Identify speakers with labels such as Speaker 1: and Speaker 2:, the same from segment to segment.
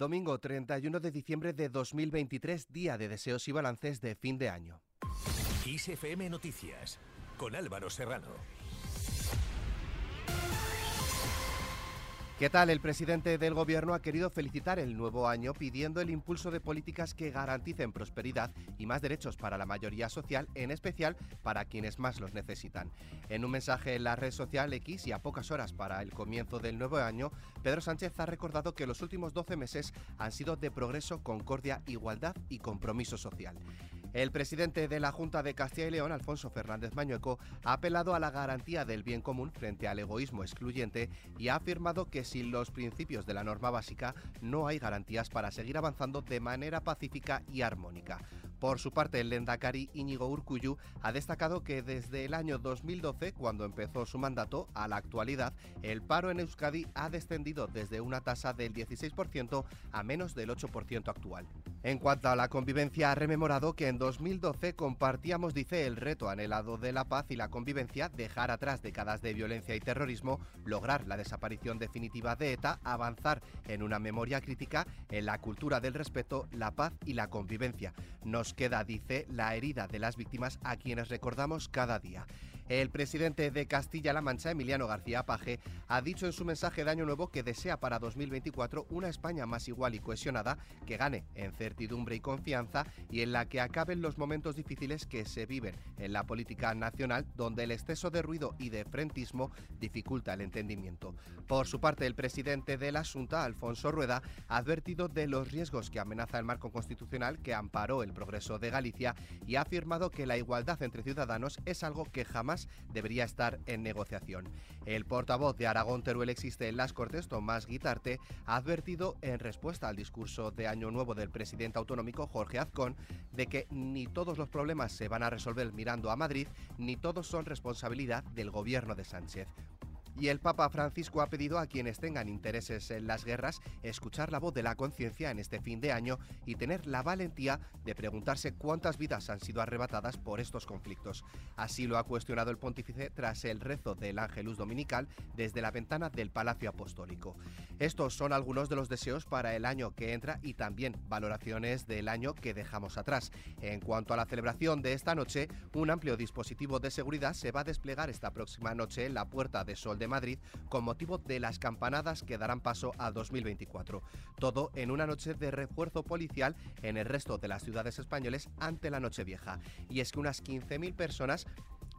Speaker 1: Domingo 31 de diciembre de 2023, día de deseos y balances de fin de año.
Speaker 2: XFM Noticias, con Álvaro Serrano.
Speaker 1: ¿Qué tal? El presidente del Gobierno ha querido felicitar el nuevo año pidiendo el impulso de políticas que garanticen prosperidad y más derechos para la mayoría social, en especial para quienes más los necesitan. En un mensaje en la red social X y a pocas horas para el comienzo del nuevo año, Pedro Sánchez ha recordado que los últimos 12 meses han sido de progreso, concordia, igualdad y compromiso social. El presidente de la Junta de Castilla y León, Alfonso Fernández Mañueco, ha apelado a la garantía del bien común frente al egoísmo excluyente y ha afirmado que sin los principios de la norma básica no hay garantías para seguir avanzando de manera pacífica y armónica. Por su parte, el Lendakari Íñigo Urcuyu ha destacado que desde el año 2012, cuando empezó su mandato, a la actualidad, el paro en Euskadi ha descendido desde una tasa del 16% a menos del 8% actual. En cuanto a la convivencia, ha rememorado que en 2012 compartíamos, dice, el reto anhelado de la paz y la convivencia, dejar atrás décadas de violencia y terrorismo, lograr la desaparición definitiva de ETA, avanzar en una memoria crítica, en la cultura del respeto, la paz y la convivencia. Nos queda, dice, la herida de las víctimas a quienes recordamos cada día. El presidente de Castilla-La Mancha, Emiliano García Paje, ha dicho en su mensaje de Año Nuevo que desea para 2024 una España más igual y cohesionada, que gane en certidumbre y confianza y en la que acaben los momentos difíciles que se viven en la política nacional, donde el exceso de ruido y de frentismo dificulta el entendimiento. Por su parte, el presidente de la Junta, Alfonso Rueda, ha advertido de los riesgos que amenaza el marco constitucional que amparó el progreso de Galicia y ha afirmado que la igualdad entre ciudadanos es algo que jamás debería estar en negociación. El portavoz de Aragón Teruel existe en las Cortes, Tomás Guitarte, ha advertido en respuesta al discurso de Año Nuevo del presidente autonómico Jorge Azcón de que ni todos los problemas se van a resolver mirando a Madrid, ni todos son responsabilidad del gobierno de Sánchez. Y el Papa Francisco ha pedido a quienes tengan intereses en las guerras escuchar la voz de la conciencia en este fin de año y tener la valentía de preguntarse cuántas vidas han sido arrebatadas por estos conflictos. Así lo ha cuestionado el pontífice tras el rezo del Ángelus Dominical desde la ventana del Palacio Apostólico. Estos son algunos de los deseos para el año que entra y también valoraciones del año que dejamos atrás. En cuanto a la celebración de esta noche, un amplio dispositivo de seguridad se va a desplegar esta próxima noche en la Puerta de Sol de Madrid con motivo de las campanadas que darán paso a 2024. Todo en una noche de refuerzo policial en el resto de las ciudades españoles ante la Nochevieja. Y es que unas 15.000 personas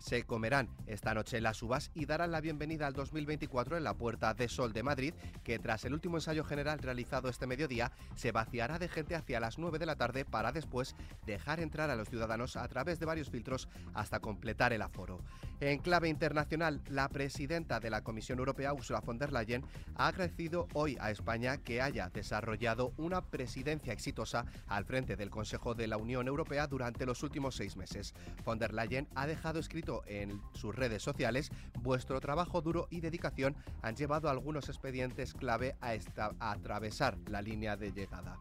Speaker 1: se comerán esta noche las uvas y darán la bienvenida al 2024 en la Puerta de Sol de Madrid, que tras el último ensayo general realizado este mediodía, se vaciará de gente hacia las 9 de la tarde para después dejar entrar a los ciudadanos a través de varios filtros hasta completar el aforo. En clave internacional, la presidenta de la Comisión Europea, Ursula von der Leyen, ha agradecido hoy a España que haya desarrollado una presidencia exitosa al frente del Consejo de la Unión Europea durante los últimos seis meses. Von der Leyen ha dejado escrito en sus redes sociales, vuestro trabajo duro y dedicación han llevado algunos expedientes clave a atravesar la línea de llegada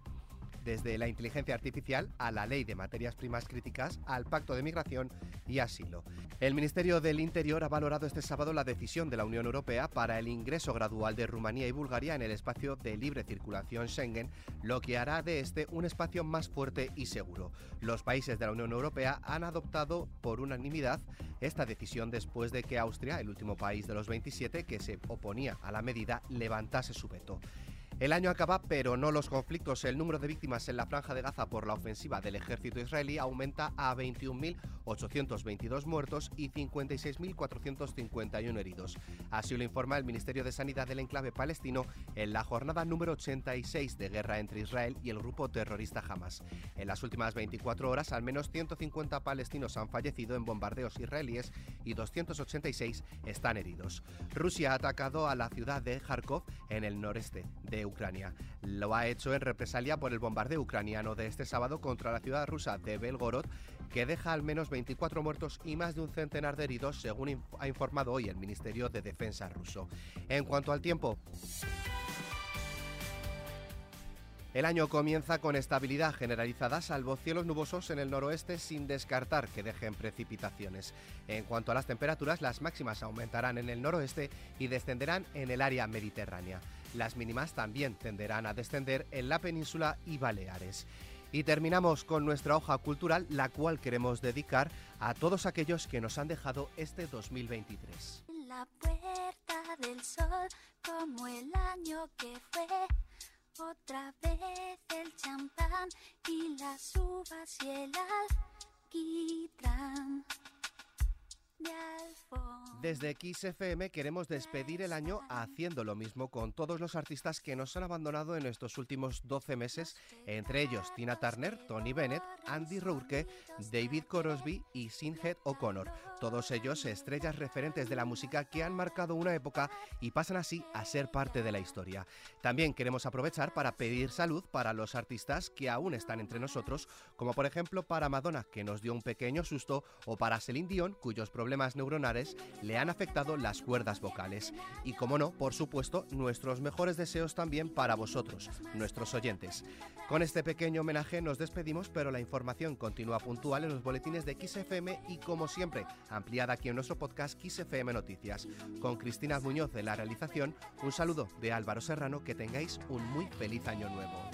Speaker 1: desde la inteligencia artificial a la ley de materias primas críticas, al pacto de migración y asilo. El Ministerio del Interior ha valorado este sábado la decisión de la Unión Europea para el ingreso gradual de Rumanía y Bulgaria en el espacio de libre circulación Schengen, lo que hará de este un espacio más fuerte y seguro. Los países de la Unión Europea han adoptado por unanimidad esta decisión después de que Austria, el último país de los 27 que se oponía a la medida, levantase su veto. El año acaba, pero no los conflictos. El número de víctimas en la franja de Gaza por la ofensiva del ejército israelí aumenta a 21.822 muertos y 56.451 heridos. Así lo informa el Ministerio de Sanidad del enclave palestino en la jornada número 86 de guerra entre Israel y el grupo terrorista Hamas. En las últimas 24 horas, al menos 150 palestinos han fallecido en bombardeos israelíes y 286 están heridos. Rusia ha atacado a la ciudad de Kharkov en el noreste de Ucrania. Lo ha hecho en represalia por el bombardeo ucraniano de este sábado contra la ciudad rusa de Belgorod, que deja al menos 24 muertos y más de un centenar de heridos, según ha informado hoy el Ministerio de Defensa ruso. En cuanto al tiempo, el año comienza con estabilidad generalizada, salvo cielos nubosos en el noroeste, sin descartar que dejen precipitaciones. En cuanto a las temperaturas, las máximas aumentarán en el noroeste y descenderán en el área mediterránea. las mínimas también tenderán a descender en la península y Baleares. Y terminamos con nuestra hoja cultural, la cual queremos dedicar a todos aquellos que nos han dejado este 2023.
Speaker 3: La puerta del sol, como el año que fue. Otra vez el champán y las uvas y el alquitrán.
Speaker 1: Desde XFM queremos despedir el año haciendo lo mismo con todos los artistas que nos han abandonado en estos últimos 12 meses, entre ellos Tina Turner, Tony Bennett, Andy Rourke, David Crosby y Sinhead O'Connor. Todos ellos estrellas referentes de la música que han marcado una época y pasan así a ser parte de la historia. También queremos aprovechar para pedir salud para los artistas que aún están entre nosotros, como por ejemplo para Madonna, que nos dio un pequeño susto, o para Celine Dion, cuyos problemas problemas neuronales le han afectado las cuerdas vocales. Y como no, por supuesto, nuestros mejores deseos también para vosotros, nuestros oyentes. Con este pequeño homenaje nos despedimos, pero la información continúa puntual en los boletines de XFM y como siempre, ampliada aquí en nuestro podcast XFM Noticias. Con Cristina Muñoz en la realización, un saludo de Álvaro Serrano, que tengáis un muy feliz año nuevo.